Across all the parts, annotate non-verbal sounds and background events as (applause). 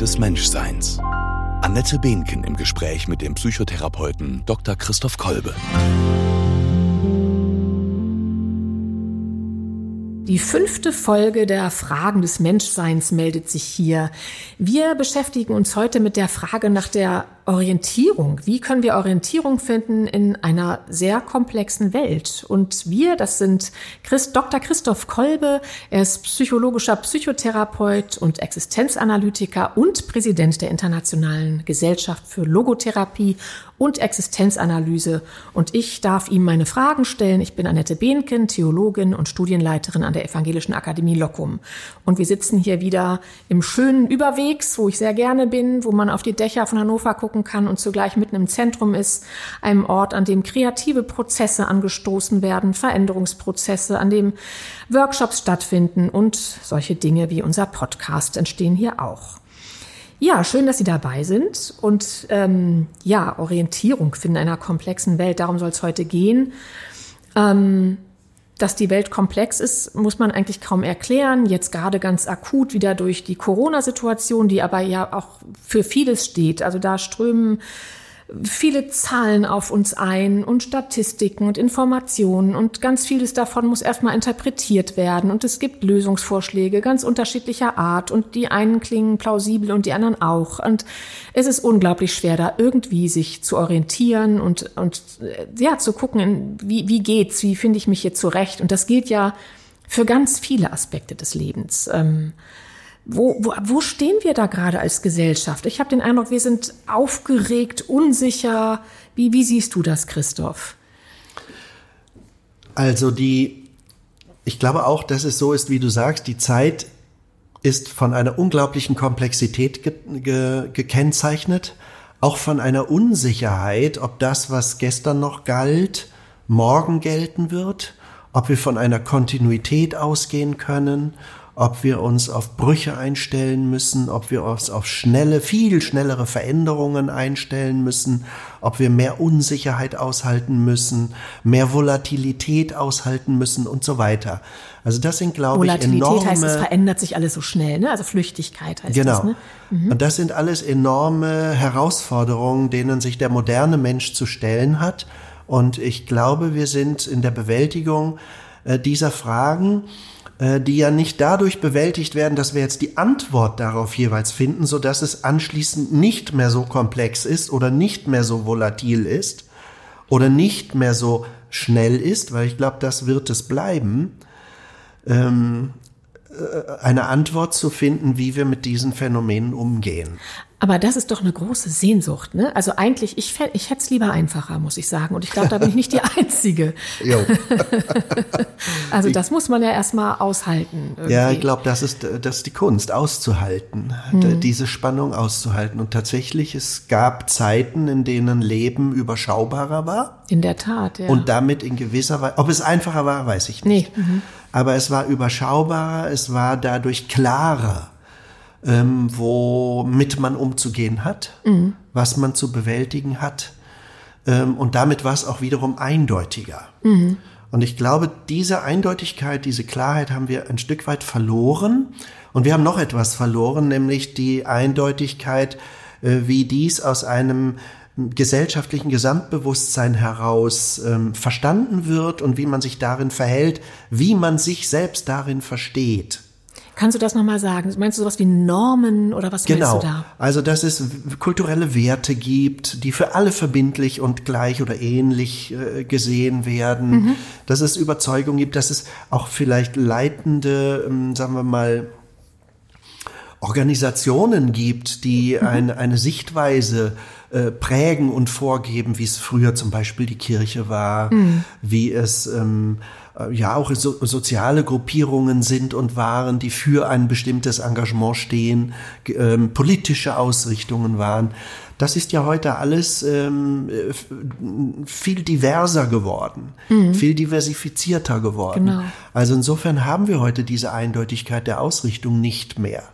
Des Menschseins. Annette Behnken im Gespräch mit dem Psychotherapeuten Dr. Christoph Kolbe. Die fünfte Folge der Fragen des Menschseins meldet sich hier. Wir beschäftigen uns heute mit der Frage nach der Orientierung. Wie können wir Orientierung finden in einer sehr komplexen Welt? Und wir, das sind Christ, Dr. Christoph Kolbe. Er ist psychologischer Psychotherapeut und Existenzanalytiker und Präsident der Internationalen Gesellschaft für Logotherapie und Existenzanalyse. Und ich darf ihm meine Fragen stellen. Ich bin Annette Behnken, Theologin und Studienleiterin an der Evangelischen Akademie Locum. Und wir sitzen hier wieder im schönen Überwegs, wo ich sehr gerne bin, wo man auf die Dächer von Hannover guckt gucken kann und zugleich mitten im Zentrum ist, einem Ort, an dem kreative Prozesse angestoßen werden, Veränderungsprozesse, an dem Workshops stattfinden und solche Dinge wie unser Podcast entstehen hier auch. Ja, schön, dass Sie dabei sind und ähm, ja, Orientierung finden in einer komplexen Welt. Darum soll es heute gehen. Ähm, dass die Welt komplex ist, muss man eigentlich kaum erklären. Jetzt gerade ganz akut wieder durch die Corona-Situation, die aber ja auch für vieles steht. Also da strömen viele Zahlen auf uns ein und Statistiken und Informationen und ganz vieles davon muss erstmal interpretiert werden. Und es gibt Lösungsvorschläge ganz unterschiedlicher Art und die einen klingen plausibel und die anderen auch. Und es ist unglaublich schwer da irgendwie sich zu orientieren und und ja zu gucken wie wie geht's wie finde ich mich hier zurecht. Und das gilt ja für ganz viele Aspekte des Lebens. Ähm, wo, wo, wo stehen wir da gerade als Gesellschaft? Ich habe den Eindruck, wir sind aufgeregt, unsicher. Wie, wie siehst du das, Christoph? Also die, ich glaube auch, dass es so ist, wie du sagst, die Zeit ist von einer unglaublichen Komplexität ge, ge, gekennzeichnet, auch von einer Unsicherheit, ob das, was gestern noch galt, morgen gelten wird, ob wir von einer Kontinuität ausgehen können, ob wir uns auf Brüche einstellen müssen, ob wir uns auf schnelle, viel schnellere Veränderungen einstellen müssen, ob wir mehr Unsicherheit aushalten müssen, mehr Volatilität aushalten müssen und so weiter. Also das sind, glaube ich, enorme... Volatilität heißt, es verändert sich alles so schnell, ne? Also Flüchtigkeit heißt genau. das, ne? Mhm. Und das sind alles enorme Herausforderungen, denen sich der moderne Mensch zu stellen hat. Und ich glaube, wir sind in der Bewältigung äh, dieser Fragen äh, die ja nicht dadurch bewältigt werden, dass wir jetzt die Antwort darauf jeweils finden, so dass es anschließend nicht mehr so komplex ist oder nicht mehr so volatil ist oder nicht mehr so schnell ist, weil ich glaube, das wird es bleiben, ähm, äh, eine Antwort zu finden, wie wir mit diesen Phänomenen umgehen. Aber das ist doch eine große Sehnsucht, ne? Also eigentlich, ich, ich hätte es lieber einfacher, muss ich sagen. Und ich glaube, da bin ich nicht die (laughs) Einzige. Jo. (laughs) also das muss man ja erstmal aushalten. Irgendwie. Ja, ich glaube, das ist, das ist die Kunst, auszuhalten, hm. diese Spannung auszuhalten. Und tatsächlich, es gab Zeiten, in denen Leben überschaubarer war. In der Tat, ja. Und damit in gewisser Weise, ob es einfacher war, weiß ich nicht. Nee. Mhm. Aber es war überschaubarer, es war dadurch klarer ähm, womit man umzugehen hat, mhm. was man zu bewältigen hat. Ähm, und damit war es auch wiederum eindeutiger. Mhm. Und ich glaube, diese Eindeutigkeit, diese Klarheit haben wir ein Stück weit verloren. Und wir haben noch etwas verloren, nämlich die Eindeutigkeit, äh, wie dies aus einem gesellschaftlichen Gesamtbewusstsein heraus ähm, verstanden wird und wie man sich darin verhält, wie man sich selbst darin versteht. Kannst du das nochmal sagen? Meinst du sowas wie Normen oder was genau. meinst du da? Also, dass es kulturelle Werte gibt, die für alle verbindlich und gleich oder ähnlich äh, gesehen werden, mhm. dass es Überzeugung gibt, dass es auch vielleicht leitende, ähm, sagen wir mal, Organisationen gibt, die mhm. eine, eine Sichtweise äh, prägen und vorgeben, wie es früher zum Beispiel die Kirche war, mhm. wie es ähm, äh, ja auch so, soziale Gruppierungen sind und waren, die für ein bestimmtes Engagement stehen, ähm, politische Ausrichtungen waren. Das ist ja heute alles ähm, viel diverser geworden, mhm. viel diversifizierter geworden. Genau. Also insofern haben wir heute diese Eindeutigkeit der Ausrichtung nicht mehr.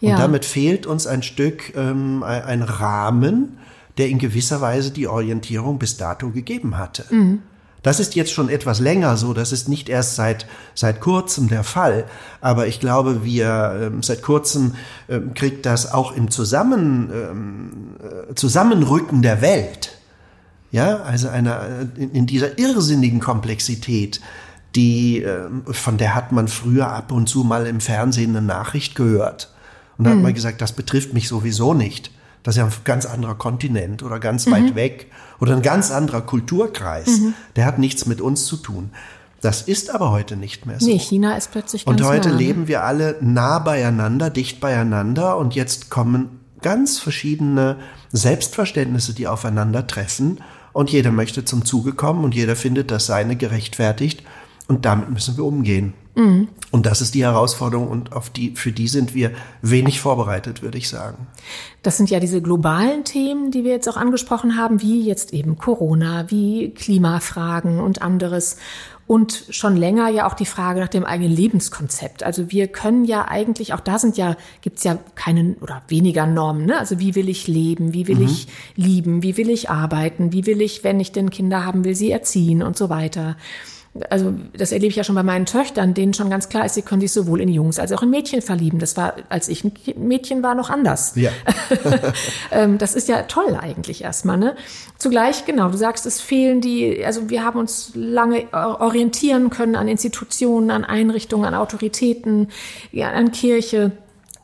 Ja. Und damit fehlt uns ein Stück ähm, ein Rahmen, der in gewisser Weise die Orientierung bis dato gegeben hatte. Mhm. Das ist jetzt schon etwas länger so, das ist nicht erst seit, seit kurzem der Fall, aber ich glaube, wir ähm, seit kurzem ähm, kriegt das auch im Zusammen, ähm, äh, Zusammenrücken der Welt, ja, also einer, äh, in, in dieser irrsinnigen Komplexität, die, äh, von der hat man früher ab und zu mal im Fernsehen eine Nachricht gehört. Und da mhm. hat man gesagt, das betrifft mich sowieso nicht. Das ist ja ein ganz anderer Kontinent oder ganz mhm. weit weg oder ein ganz anderer Kulturkreis. Mhm. Der hat nichts mit uns zu tun. Das ist aber heute nicht mehr so. Nee, China ist plötzlich ganz Und heute nah, leben wir alle nah beieinander, dicht beieinander und jetzt kommen ganz verschiedene Selbstverständnisse, die aufeinandertreffen und jeder möchte zum Zuge kommen und jeder findet das seine gerechtfertigt und damit müssen wir umgehen. Mhm. Und das ist die Herausforderung und auf die, für die sind wir wenig vorbereitet, würde ich sagen. Das sind ja diese globalen Themen, die wir jetzt auch angesprochen haben, wie jetzt eben Corona, wie Klimafragen und anderes. Und schon länger ja auch die Frage nach dem eigenen Lebenskonzept. Also wir können ja eigentlich, auch da sind ja, gibt's ja keine oder weniger Normen. Ne? Also wie will ich leben, wie will mhm. ich lieben, wie will ich arbeiten, wie will ich, wenn ich denn Kinder haben will, sie erziehen und so weiter also das erlebe ich ja schon bei meinen Töchtern, denen schon ganz klar ist, sie können sich sowohl in Jungs als auch in Mädchen verlieben. Das war, als ich ein Mädchen war, noch anders. Ja. (laughs) Ähm, das ist ja toll eigentlich erstmal. Ne? Zugleich, genau, du sagst, es fehlen die, also wir haben uns lange orientieren können an Institutionen, an Einrichtungen, an Autoritäten, ja, an Kirche.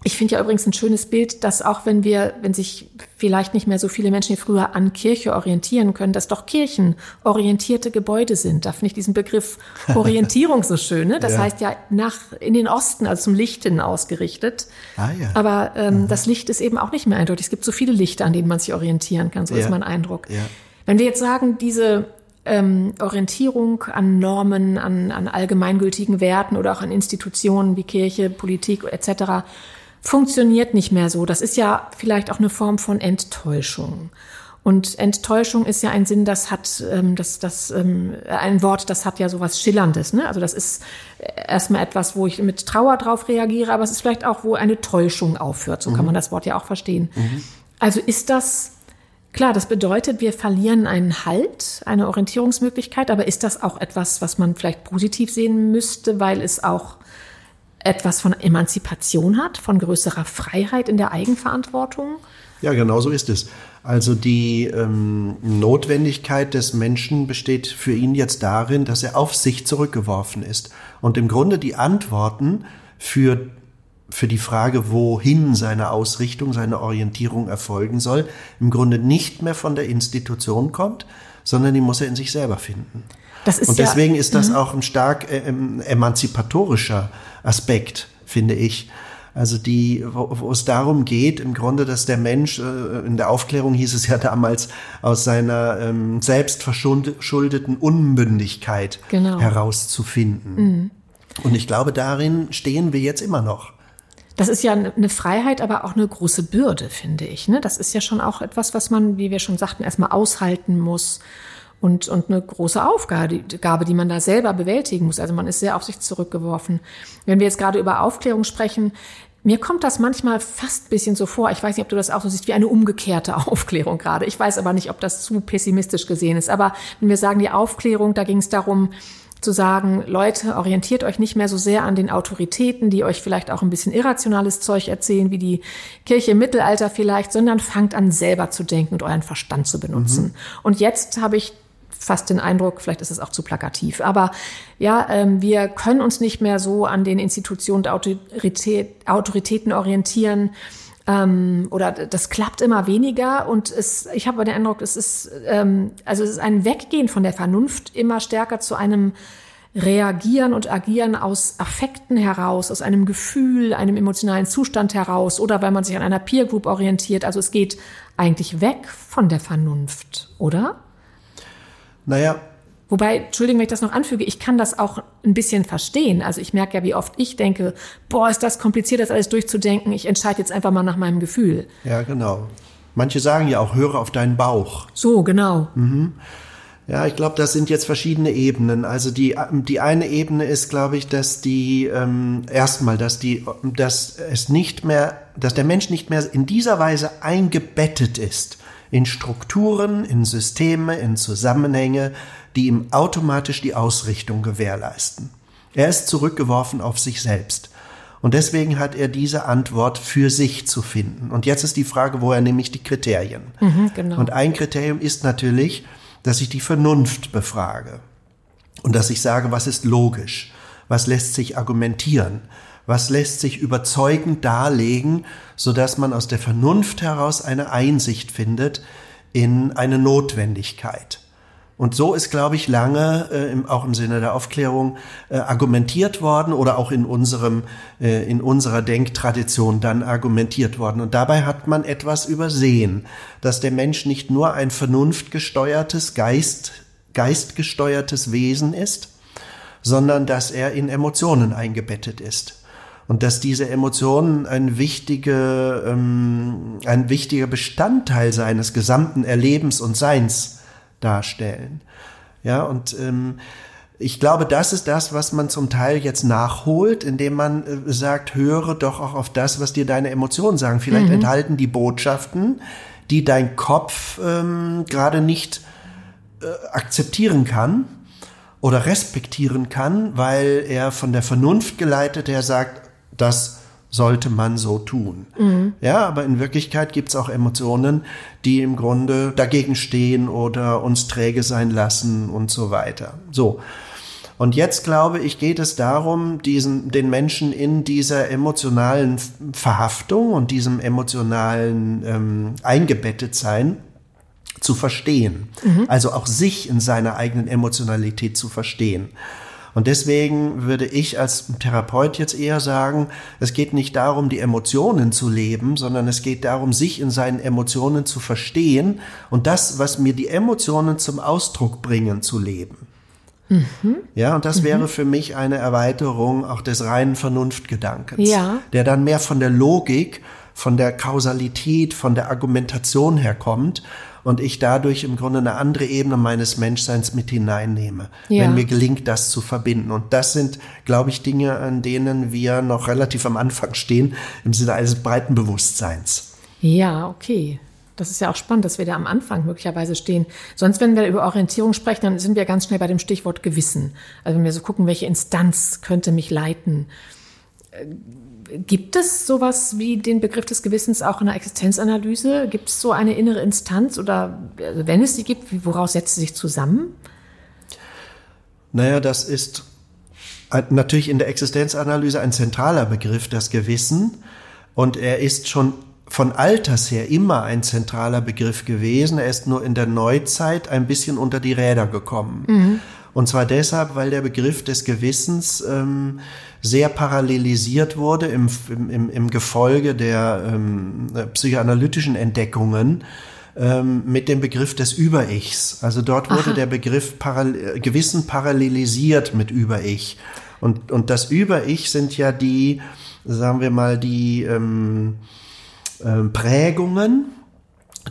Ich finde ja übrigens ein schönes Bild, dass auch wenn wir, wenn sich vielleicht nicht mehr so viele Menschen wie früher an Kirche orientieren können, dass doch Kirchen orientierte Gebäude sind. Da finde ich diesen Begriff (laughs) Orientierung so schön. Ne? Das ja. heißt ja nach in den Osten, also zum Licht hin ausgerichtet. Ah, ja. Aber ähm, mhm. das Licht ist eben auch nicht mehr eindeutig. Es gibt so viele Lichter, an denen man sich orientieren kann. So ja. ist mein Eindruck. Ja. Wenn wir jetzt sagen, diese ähm, Orientierung an Normen, an, an allgemeingültigen Werten oder auch an Institutionen wie Kirche, Politik etc funktioniert nicht mehr so. Das ist ja vielleicht auch eine Form von Enttäuschung. Und Enttäuschung ist ja ein Sinn, das hat ähm, das, das ähm, ein Wort, das hat ja sowas Schillerndes. Ne? Also das ist erstmal etwas, wo ich mit Trauer drauf reagiere, aber es ist vielleicht auch, wo eine Täuschung aufhört. So mhm. kann man das Wort ja auch verstehen. Mhm. Also ist das klar? Das bedeutet, wir verlieren einen Halt, eine Orientierungsmöglichkeit. Aber ist das auch etwas, was man vielleicht positiv sehen müsste, weil es auch etwas von Emanzipation hat, von größerer Freiheit in der Eigenverantwortung? Ja, genau so ist es. Also die ähm, Notwendigkeit des Menschen besteht für ihn jetzt darin, dass er auf sich zurückgeworfen ist und im Grunde die Antworten für für die Frage, wohin seine Ausrichtung, seine Orientierung erfolgen soll, im Grunde nicht mehr von der Institution kommt, sondern die muss er in sich selber finden. und deswegen ja, ist das mhm. auch ein stark äh, emanzipatorischer Aspekt, finde ich. Also die, wo, wo es darum geht, im Grunde, dass der Mensch, äh, in der Aufklärung hieß es ja damals, aus seiner ähm, selbstverschuldeten Unmündigkeit genau. herauszufinden. Mhm. Und ich glaube, darin stehen wir jetzt immer noch. Das ist ja eine Freiheit, aber auch eine große Bürde, finde ich. Ne? Das ist ja schon auch etwas, was man, wie wir schon sagten, erstmal aushalten muss und, und eine große Aufgabe, die man da selber bewältigen muss. Also man ist sehr auf sich zurückgeworfen. Wenn wir jetzt gerade über Aufklärung sprechen, mir kommt das manchmal fast ein bisschen so vor. Ich weiß nicht, ob du das auch so siehst, wie eine umgekehrte (laughs) Aufklärung gerade. Ich weiß aber nicht, ob das zu pessimistisch gesehen ist. Aber wenn wir sagen, die Aufklärung, da ging es darum, zu sagen, Leute, orientiert euch nicht mehr so sehr an den Autoritäten, die euch vielleicht auch ein bisschen irrationales Zeug erzählen, wie die Kirche im Mittelalter vielleicht, sondern fangt an, selber zu denken und euren Verstand zu benutzen. Mhm. Und jetzt habe ich fast den Eindruck, vielleicht ist es auch zu plakativ, aber ja, ähm, wir können uns nicht mehr so an den Institutionen der Autorität, Autoritäten orientieren. Ähm, oder das klappt immer weniger und es, ich habe den Eindruck, es ist ähm, also es ist ein Weggehen von der Vernunft immer stärker zu einem Reagieren und Agieren aus Affekten heraus, aus einem Gefühl, einem emotionalen Zustand heraus oder weil man sich an einer Peer Group orientiert. Also es geht eigentlich weg von der Vernunft, oder? Naja. Wobei, Entschuldigung, wenn ich das noch anfüge, ich kann das auch ein bisschen verstehen. Also ich merke ja, wie oft ich denke, boah, ist das kompliziert, das alles durchzudenken. Ich entscheide jetzt einfach mal nach meinem Gefühl. Ja, genau. Manche sagen ja auch, höre auf deinen Bauch. So, genau. Mhm. Ja, ich glaube, das sind jetzt verschiedene Ebenen. Also die, die eine Ebene ist, glaube ich, dass die ähm, erstmal, dass die, dass es nicht mehr, dass der Mensch nicht mehr in dieser Weise eingebettet ist in Strukturen, in Systeme, in Zusammenhänge, die ihm automatisch die Ausrichtung gewährleisten. Er ist zurückgeworfen auf sich selbst. Und deswegen hat er diese Antwort für sich zu finden. Und jetzt ist die Frage, woher nehme ich die Kriterien? Mhm, genau. Und ein Kriterium ist natürlich, dass ich die Vernunft befrage. Und dass ich sage, was ist logisch? Was lässt sich argumentieren? Was lässt sich überzeugend darlegen, so dass man aus der Vernunft heraus eine Einsicht findet in eine Notwendigkeit? Und so ist, glaube ich, lange, äh, im, auch im Sinne der Aufklärung, äh, argumentiert worden oder auch in unserem, äh, in unserer Denktradition dann argumentiert worden. Und dabei hat man etwas übersehen, dass der Mensch nicht nur ein vernunftgesteuertes, Geist, geistgesteuertes Wesen ist, sondern dass er in Emotionen eingebettet ist. Und dass diese Emotionen ein, wichtige, ähm, ein wichtiger Bestandteil seines gesamten Erlebens und Seins darstellen. Ja, und ähm, ich glaube, das ist das, was man zum Teil jetzt nachholt, indem man äh, sagt, höre doch auch auf das, was dir deine Emotionen sagen. Vielleicht mhm. enthalten die Botschaften, die dein Kopf ähm, gerade nicht äh, akzeptieren kann oder respektieren kann, weil er von der Vernunft geleitet, der sagt, das sollte man so tun. Mhm. Ja, aber in Wirklichkeit gibt es auch Emotionen, die im Grunde dagegen stehen oder uns träge sein lassen und so weiter. So. Und jetzt glaube ich, geht es darum, diesen, den Menschen in dieser emotionalen Verhaftung und diesem emotionalen ähm, Eingebettetsein zu verstehen. Mhm. Also auch sich in seiner eigenen Emotionalität zu verstehen. Und deswegen würde ich als Therapeut jetzt eher sagen, es geht nicht darum, die Emotionen zu leben, sondern es geht darum, sich in seinen Emotionen zu verstehen und das, was mir die Emotionen zum Ausdruck bringen, zu leben. Mhm. Ja, und das mhm. wäre für mich eine Erweiterung auch des reinen Vernunftgedankens, ja. der dann mehr von der Logik, von der Kausalität, von der Argumentation herkommt und ich dadurch im Grunde eine andere Ebene meines Menschseins mit hineinnehme, ja. wenn mir gelingt, das zu verbinden. Und das sind, glaube ich, Dinge, an denen wir noch relativ am Anfang stehen, im Sinne eines breiten Bewusstseins. Ja, okay. Das ist ja auch spannend, dass wir da am Anfang möglicherweise stehen. Sonst, wenn wir über Orientierung sprechen, dann sind wir ganz schnell bei dem Stichwort Gewissen. Also wenn wir so gucken, welche Instanz könnte mich leiten Gibt es sowas wie den Begriff des Gewissens auch in der Existenzanalyse? Gibt es so eine innere Instanz oder also wenn es sie gibt, woraus setzt sie sich zusammen? Naja, das ist natürlich in der Existenzanalyse ein zentraler Begriff, das Gewissen. Und er ist schon von Alters her immer ein zentraler Begriff gewesen. Er ist nur in der Neuzeit ein bisschen unter die Räder gekommen. Mhm. Und zwar deshalb, weil der Begriff des Gewissens ähm, sehr parallelisiert wurde im, im, im Gefolge der ähm, psychoanalytischen Entdeckungen ähm, mit dem Begriff des Über-Ichs. Also dort wurde Aha. der Begriff Paral Gewissen parallelisiert mit Über-Ich. Und, und das Über-Ich sind ja die, sagen wir mal, die ähm, äh, Prägungen,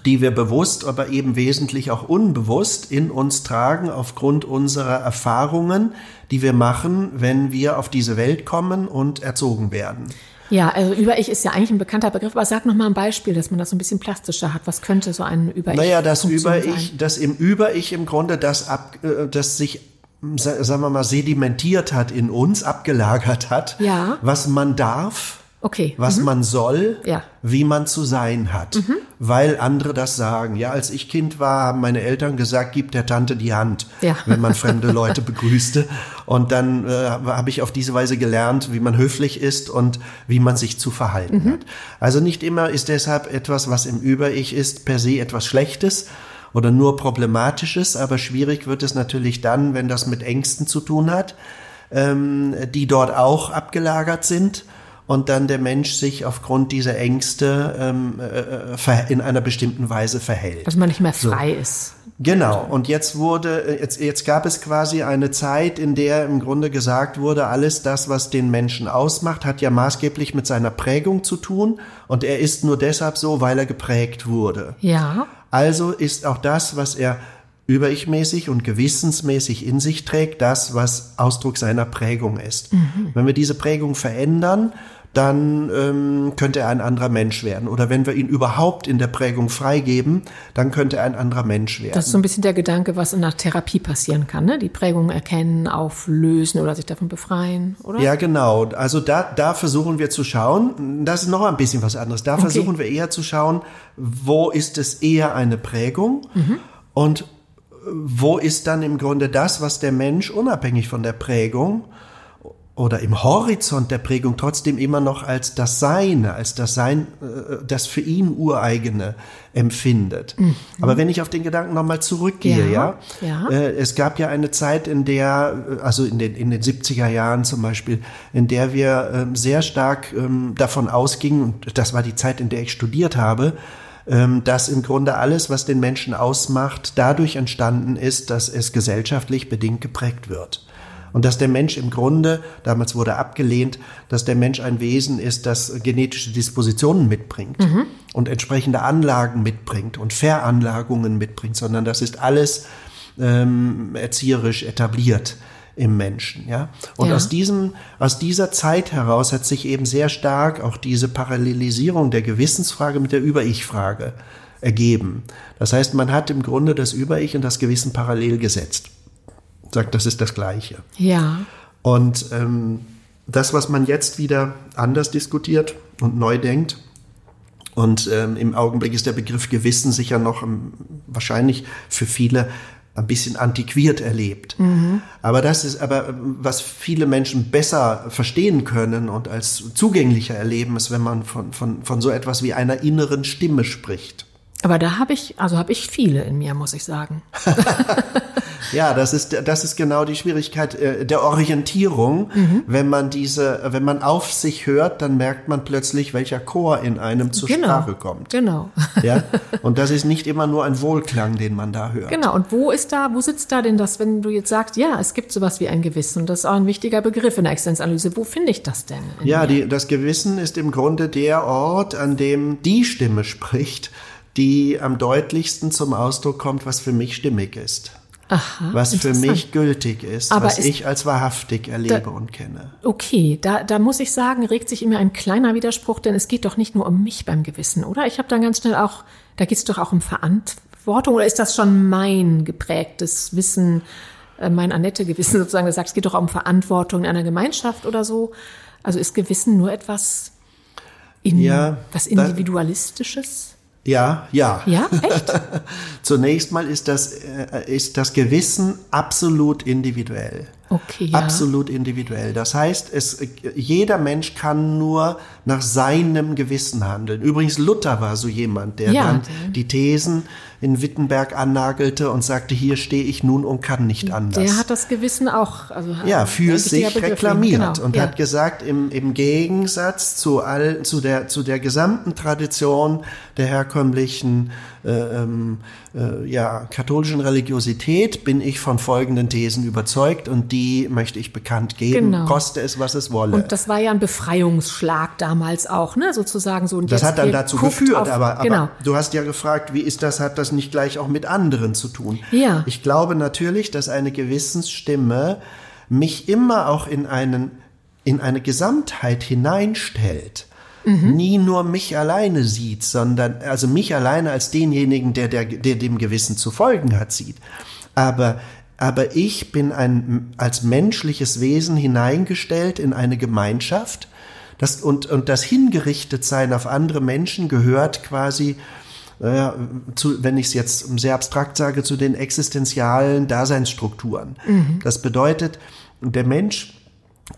die wir bewusst, aber eben wesentlich auch unbewusst in uns tragen aufgrund unserer Erfahrungen, die wir machen, wenn wir auf diese Welt kommen und erzogen werden. Ja, also Über-Ich ist ja eigentlich ein bekannter Begriff, aber sag noch mal ein Beispiel, dass man das so ein bisschen plastischer hat. Was könnte so ein Über-Ich Naja, das Über-Ich, das im Über-Ich im Grunde das, ab, äh, das sich sagen wir mal, sedimentiert hat in uns, abgelagert hat, ja. was man darf, Okay. Was mhm. man soll, ja. wie man zu sein hat. Mhm. Weil andere das sagen. Ja, als ich Kind war, haben meine Eltern gesagt, gib der Tante die Hand, ja. wenn man fremde (laughs) Leute begrüßte. Und dann äh, habe ich auf diese Weise gelernt, wie man höflich ist und wie man sich zu verhalten mhm. hat. Also nicht immer ist deshalb etwas, was im Über-Ich ist, per se etwas Schlechtes oder nur Problematisches, aber schwierig wird es natürlich dann, wenn das mit Ängsten zu tun hat, ähm, die dort auch abgelagert sind und dann der Mensch sich aufgrund dieser Ängste ähm, äh, in einer bestimmten Weise verhält. Dass man nicht mehr frei so. ist. Genau. Und jetzt wurde, äh, jetzt, jetzt gab es quasi eine Zeit, in der im Grunde gesagt wurde, alles das, was den Menschen ausmacht, hat ja maßgeblich mit seiner Prägung zu tun. Und er ist nur deshalb so, weil er geprägt wurde. Ja. Also ist auch das, was er über-ich-mäßig und gewissensmäßig in sich trägt, das, was Ausdruck seiner Prägung ist. Mhm. Wenn wir diese Prägung verändern, dann ähm, könnte er ein anderer Mensch werden. Oder wenn wir ihn überhaupt in der Prägung freigeben, dann könnte er ein anderer Mensch werden. Das ist so ein bisschen der Gedanke, was in der Therapie passieren kann, ne? Die Prägung erkennen, auflösen oder sich davon befreien, oder? Ja, genau. Also da, da versuchen wir zu schauen, das ist noch ein bisschen was anderes. Da okay. versuchen wir eher zu schauen, wo ist es eher eine Prägung mhm. und wo ist dann im Grunde das, was der Mensch unabhängig von der Prägung oder im Horizont der Prägung trotzdem immer noch als das Seine, als das Sein, äh, das für ihn ureigene empfindet. Mhm. Aber wenn ich auf den Gedanken nochmal zurückgehe, ja, ja, ja. Äh, es gab ja eine Zeit, in der, äh, also in den, in den 70er Jahren zum Beispiel, in der wir ähm, sehr stark ähm, davon ausgingen, und das war die Zeit, in der ich studiert habe, dass im Grunde alles, was den Menschen ausmacht, dadurch entstanden ist, dass es gesellschaftlich bedingt geprägt wird. Und dass der Mensch im Grunde, damals wurde abgelehnt, dass der Mensch ein Wesen ist, das genetische Dispositionen mitbringt mhm. und entsprechende Anlagen mitbringt und Veranlagungen mitbringt, sondern das ist alles ähm, erzieherisch etabliert im Menschen, ja. Und ja. aus diesem, aus dieser Zeit heraus hat sich eben sehr stark auch diese Parallelisierung der Gewissensfrage mit der Über-Ich-Frage ergeben. Das heißt, man hat im Grunde das Über-Ich und das Gewissen parallel gesetzt sagt, das ist das Gleiche. Ja. Und ähm, das, was man jetzt wieder anders diskutiert und neu denkt, und ähm, im Augenblick ist der Begriff Gewissen sicher noch ähm, wahrscheinlich für viele ein bisschen antiquiert erlebt. Mhm. Aber das ist aber, ähm, was viele Menschen besser verstehen können und als zugänglicher erleben, ist, wenn man von, von, von so etwas wie einer inneren Stimme spricht. Aber da habe ich, also habe ich viele in mir, muss ich sagen. (laughs) Ja, das ist, das ist genau die Schwierigkeit äh, der Orientierung. Mhm. Wenn man diese, wenn man auf sich hört, dann merkt man plötzlich, welcher Chor in einem zur genau. Sprache kommt. Genau. (laughs) Ja. Und das ist nicht immer nur ein Wohlklang, den man da hört. Genau. Und wo ist da, wo sitzt da denn das, wenn du jetzt sagst, ja, es gibt sowas wie ein Gewissen, und das ist auch ein wichtiger Begriff in der Existenzanalyse. Wo finde ich das denn? Ja, die, das Gewissen ist im Grunde der Ort, an dem die Stimme spricht, die am deutlichsten zum Ausdruck kommt, was für mich stimmig ist. Aha, was für mich gültig ist, Aber was ich als wahrhaftig erlebe da, und kenne. Okay, da, da muss ich sagen, regt sich immer ein kleiner Widerspruch, denn es geht doch nicht nur um mich beim Gewissen, oder? Ich habe dann ganz schnell auch, da geht es doch auch um Verantwortung, oder ist das schon mein geprägtes Wissen, äh, mein Annette-Gewissen sozusagen, das sagt, es geht doch auch um Verantwortung in einer Gemeinschaft oder so? Also ist Gewissen nur etwas in, ja, was Individualistisches? Ja, ja. Ja, echt? (laughs) Zunächst mal ist das, äh, ist das Gewissen absolut individuell. Okay. Ja. Absolut individuell. Das heißt, es, jeder Mensch kann nur nach seinem Gewissen handeln. Übrigens, Luther war so jemand, der ja, dann die Thesen in Wittenberg annagelte und sagte, hier stehe ich nun und kann nicht anders. Der hat das Gewissen auch, also ja, für sich reklamiert genau, und ja. hat gesagt, im, im Gegensatz zu all, zu der, zu der gesamten Tradition der herkömmlichen äh, ähm, äh, ja, katholischen Religiosität bin ich von folgenden Thesen überzeugt und die möchte ich bekannt geben, genau. koste es, was es wolle. Und das war ja ein Befreiungsschlag damals auch, ne, sozusagen so. Und das hat dann dazu geführt, auf, aber, aber genau. du hast ja gefragt, wie ist das, hat das nicht gleich auch mit anderen zu tun? Ja. Ich glaube natürlich, dass eine Gewissensstimme mich immer auch in einen in eine Gesamtheit hineinstellt mhm. nie nur mich alleine sieht, sondern also mich alleine als denjenigen, der, der, der dem Gewissen zu folgen hat, sieht. Aber aber ich bin ein als menschliches Wesen hineingestellt in eine Gemeinschaft. Das, und, und das Hingerichtetsein auf andere Menschen gehört quasi, äh, zu, wenn ich es jetzt sehr abstrakt sage, zu den existenzialen Daseinsstrukturen. Mhm. Das bedeutet, der Mensch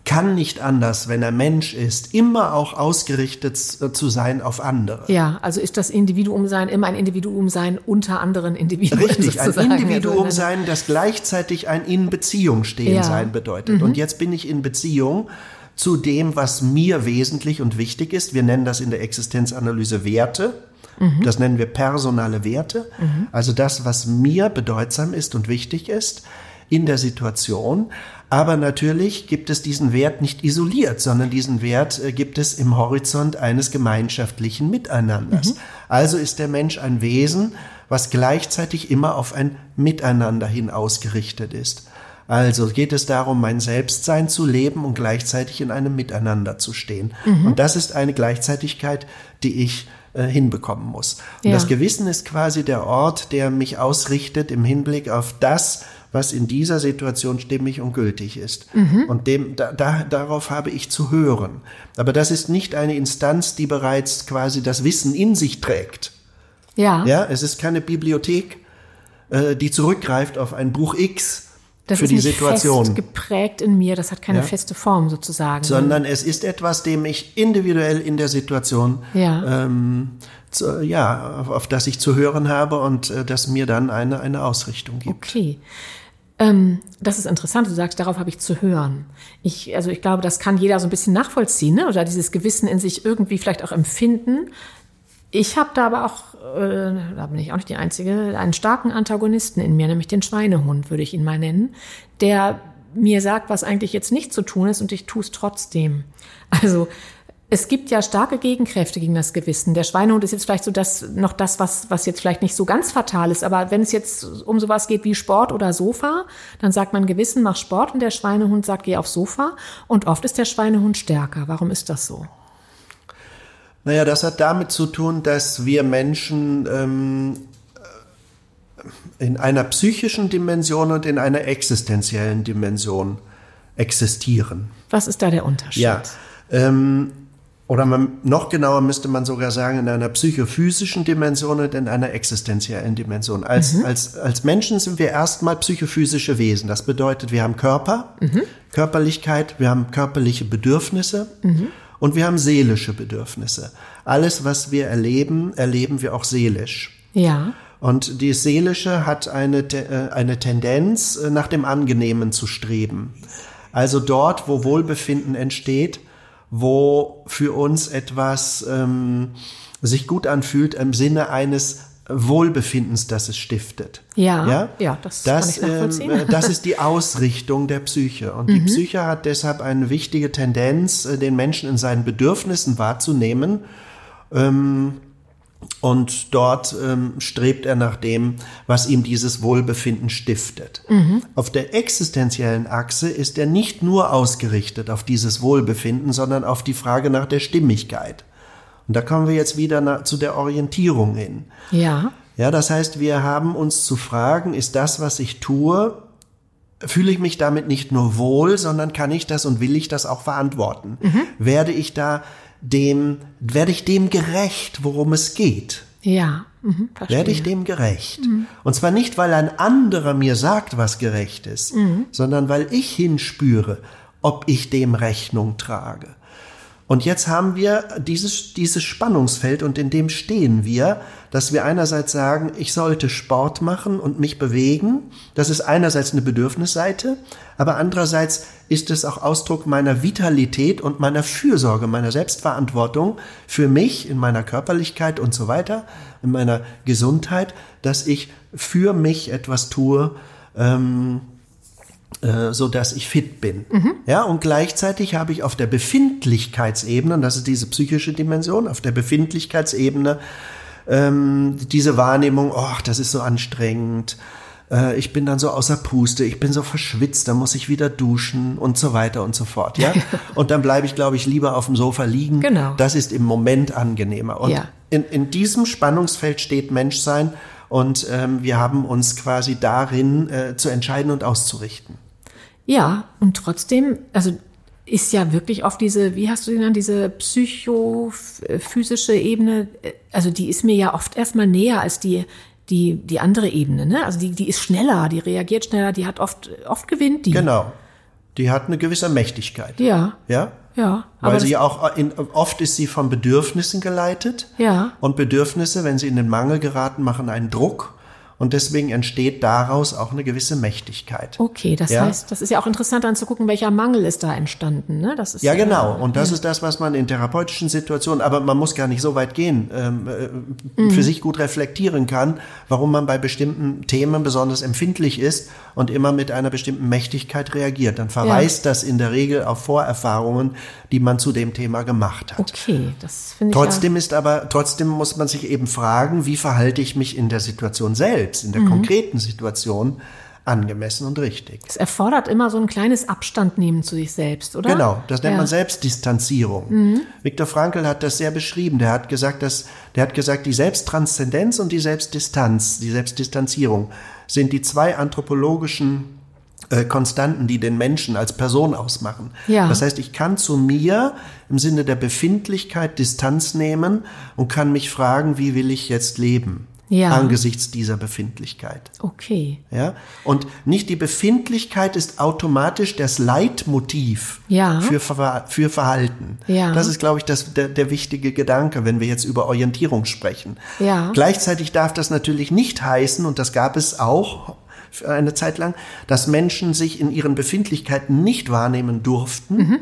kann nicht anders, wenn er Mensch ist, immer auch ausgerichtet zu sein auf andere. Ja, also ist das Individuum sein immer ein Individuum sein unter anderen Individuen. Richtig, ein Individuum sein, das gleichzeitig ein in Beziehung stehen ja. sein bedeutet. Mhm. Und jetzt bin ich in Beziehung zu dem, was mir wesentlich und wichtig ist. Wir nennen das in der Existenzanalyse Werte. Mhm. Das nennen wir personale Werte. Mhm. Also das, was mir bedeutsam ist und wichtig ist in der Situation. Aber natürlich gibt es diesen Wert nicht isoliert, sondern diesen Wert äh, gibt es im Horizont eines gemeinschaftlichen Miteinanders. Mhm. Also ist der Mensch ein Wesen, was gleichzeitig immer auf ein Miteinander hin ausgerichtet ist. Also geht es darum, mein Selbstsein zu leben und gleichzeitig in einem Miteinander zu stehen. Mhm. Und das ist eine Gleichzeitigkeit, die ich äh, hinbekommen muss. Und ja. das Gewissen ist quasi der Ort, der mich ausrichtet im Hinblick auf das, was in dieser Situation stimmig und gültig ist. Mhm. Und dem, da, da, darauf habe ich zu hören. Aber das ist nicht eine Instanz, die bereits quasi das Wissen in sich trägt. Ja. Ja, es ist keine Bibliothek, äh, die zurückgreift auf ein Buch X, das für ist die nicht Situation. Fest geprägt in mir, das hat keine ja. feste Form sozusagen. Sondern es ist etwas, dem ich individuell in der Situation, ja, ähm, zu, ja auf, auf, das ich zu hören habe und äh, das mir dann eine, eine Ausrichtung gibt. Okay. Ähm, das ist interessant, du sagst, darauf habe ich zu hören. Ich, also ich glaube, das kann jeder so ein bisschen nachvollziehen, ne? oder dieses Gewissen in sich irgendwie vielleicht auch empfinden. Ich habe da aber auch, äh, da bin ich auch nicht die Einzige, einen starken Antagonisten in mir, nämlich den Schweinehund, würde ich ihn mal nennen, der mir sagt, was eigentlich jetzt nicht zu tun ist und ich tue es trotzdem. Also es gibt ja starke Gegenkräfte gegen das Gewissen. Der Schweinehund ist jetzt vielleicht so das, noch das, was, was jetzt vielleicht nicht so ganz fatal ist. Aber wenn es jetzt um sowas geht wie Sport oder Sofa, dann sagt man Gewissen, mach Sport und der Schweinehund sagt, geh aufs Sofa. Und oft ist der Schweinehund stärker. Warum ist das so? Naja, das hat damit zu tun, dass wir Menschen ähm, in einer psychischen Dimension und in einer existenziellen Dimension existieren. Was ist da der Unterschied? Ja, ähm, oder man, noch genauer müsste man sogar sagen, in einer psychophysischen Dimension und in einer existenziellen Dimension. Als, mhm. als, als Menschen sind wir erstmal psychophysische Wesen. Das bedeutet, wir haben Körper, mhm. Körperlichkeit, wir haben körperliche Bedürfnisse. Mhm. Und wir haben seelische Bedürfnisse. Alles, was wir erleben, erleben wir auch seelisch. Ja. Und die Seelische hat eine, äh, eine Tendenz, äh, nach dem Angenehmen zu streben. Also dort, wo Wohlbefinden entsteht, wo für uns etwas ähm, sich gut anfühlt im Sinne eines Wohlbefindens, das es stiftet. Ja, ja, ja das, das, kann ich nachvollziehen. Äh, das ist die Ausrichtung der Psyche. Und die mhm. Psyche hat deshalb eine wichtige Tendenz, äh, den Menschen in seinen Bedürfnissen wahrzunehmen. Ähm, und dort ähm, strebt er nach dem, was ihm dieses Wohlbefinden stiftet. Mhm. Auf der existenziellen Achse ist er nicht nur ausgerichtet auf dieses Wohlbefinden, sondern auf die Frage nach der Stimmigkeit. Und da kommen wir jetzt wieder nach, zu der Orientierung hin. Ja. Ja, das heißt, wir haben uns zu fragen, ist das, was ich tue, fühle ich mich damit nicht nur wohl, sondern kann ich das und will ich das auch verantworten? Mhm. Werde ich da dem, werde ich dem gerecht, worum es geht? Ja. Mhm, werde ich dem gerecht? Mhm. Und zwar nicht, weil ein anderer mir sagt, was gerecht ist, mhm. sondern weil ich hinspüre, ob ich dem Rechnung trage. Und jetzt haben wir dieses, dieses Spannungsfeld und in dem stehen wir, dass wir einerseits sagen, ich sollte Sport machen und mich bewegen. Das ist einerseits eine Bedürfnisseite, aber andererseits ist es auch Ausdruck meiner Vitalität und meiner Fürsorge, meiner Selbstverantwortung für mich in meiner Körperlichkeit und so weiter, in meiner Gesundheit, dass ich für mich etwas tue, ähm, äh, so dass ich fit bin. Mhm. Ja, und gleichzeitig habe ich auf der Befindlichkeitsebene, und das ist diese psychische Dimension, auf der Befindlichkeitsebene ähm, diese Wahrnehmung, oh, das ist so anstrengend, äh, ich bin dann so außer Puste, ich bin so verschwitzt, dann muss ich wieder duschen und so weiter und so fort. Ja, (laughs) und dann bleibe ich, glaube ich, lieber auf dem Sofa liegen. Genau. Das ist im Moment angenehmer. Und ja. in, in diesem Spannungsfeld steht Menschsein. Und ähm, wir haben uns quasi darin äh, zu entscheiden und auszurichten. Ja, und trotzdem, also ist ja wirklich auf diese, wie hast du die genannt, diese psychophysische Ebene, also die ist mir ja oft erstmal näher als die, die, die andere Ebene, ne? Also die, die ist schneller, die reagiert schneller, die hat oft, oft gewinnt die. Genau. Die hat eine gewisse Mächtigkeit. Ja. Ja? Ja. Weil sie ja auch, in, oft ist sie von Bedürfnissen geleitet. Ja. Und Bedürfnisse, wenn sie in den Mangel geraten, machen einen Druck. Und deswegen entsteht daraus auch eine gewisse Mächtigkeit. Okay, das ja? heißt, das ist ja auch interessant anzugucken, welcher Mangel ist da entstanden. Ne? Das ist ja, genau. Und das ja. ist das, was man in therapeutischen Situationen, aber man muss gar nicht so weit gehen, ähm, äh, mhm. für sich gut reflektieren kann, warum man bei bestimmten Themen besonders empfindlich ist und immer mit einer bestimmten Mächtigkeit reagiert. Dann verweist ja. das in der Regel auf Vorerfahrungen, die man zu dem Thema gemacht hat. Okay, das finde ich. Trotzdem ja ist aber, trotzdem muss man sich eben fragen, wie verhalte ich mich in der Situation selbst, in der mhm. konkreten Situation angemessen und richtig. Es erfordert immer so ein kleines Abstand nehmen zu sich selbst, oder? Genau, das nennt ja. man Selbstdistanzierung. Mhm. Viktor Frankl hat das sehr beschrieben. Der hat gesagt, dass, der hat gesagt, die Selbsttranszendenz und die Selbstdistanz, die Selbstdistanzierung sind die zwei anthropologischen äh, Konstanten, die den Menschen als Person ausmachen. Ja. Das heißt, ich kann zu mir im Sinne der Befindlichkeit Distanz nehmen und kann mich fragen, wie will ich jetzt leben? Ja. angesichts dieser Befindlichkeit. Okay. Ja? Und nicht die Befindlichkeit ist automatisch das Leitmotiv ja. für, für Verhalten. Ja. Das ist, glaube ich, das, der, der wichtige Gedanke, wenn wir jetzt über Orientierung sprechen. Ja. Gleichzeitig darf das natürlich nicht heißen, und das gab es auch für eine Zeit lang, dass Menschen sich in ihren Befindlichkeiten nicht wahrnehmen durften. Mhm.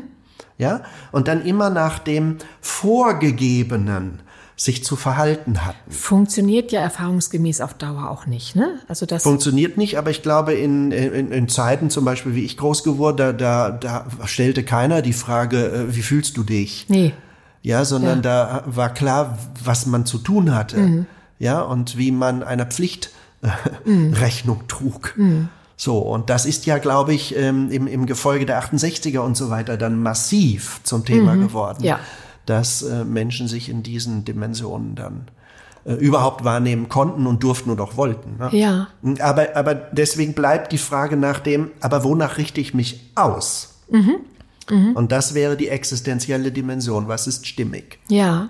Ja, und dann immer nach dem Vorgegebenen sich zu verhalten hatten. Funktioniert ja erfahrungsgemäß auf Dauer auch nicht, ne? Also das funktioniert nicht, aber ich glaube in, in, in Zeiten zum Beispiel, wie ich groß geworden, da, da, da stellte keiner die Frage, äh, wie fühlst du dich? Nee. Ja, sondern ja. da war klar, was man zu tun hatte. Mhm. Ja, und wie man einer Pflicht mhm. Rechnung trug. Mhm. So, und das ist ja, glaube ich, ähm, im, im Gefolge der 68er und so weiter dann massiv zum Thema mhm. geworden. Ja dass äh, Menschen sich in diesen Dimensionen dann äh, überhaupt wahrnehmen konnten und durften und auch wollten. Ne? Ja. Aber, aber deswegen bleibt die Frage nach dem, aber wonach richte ich mich aus? Mhm. Mhm. Und das wäre die existenzielle Dimension. Was ist stimmig? Ja.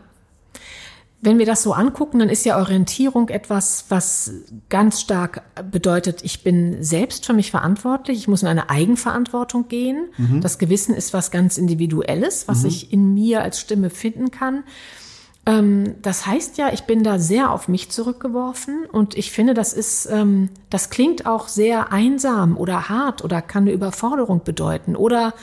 Wenn wir das so angucken, dann ist ja Orientierung etwas, was ganz stark bedeutet, ich bin selbst für mich verantwortlich, ich muss in eine Eigenverantwortung gehen. Mhm. Das Gewissen ist was ganz Individuelles, was mhm. ich in mir als Stimme finden kann. Ähm, das heißt ja, ich bin da sehr auf mich zurückgeworfen und ich finde, das ist, ähm, das klingt auch sehr einsam oder hart oder kann eine Überforderung bedeuten oder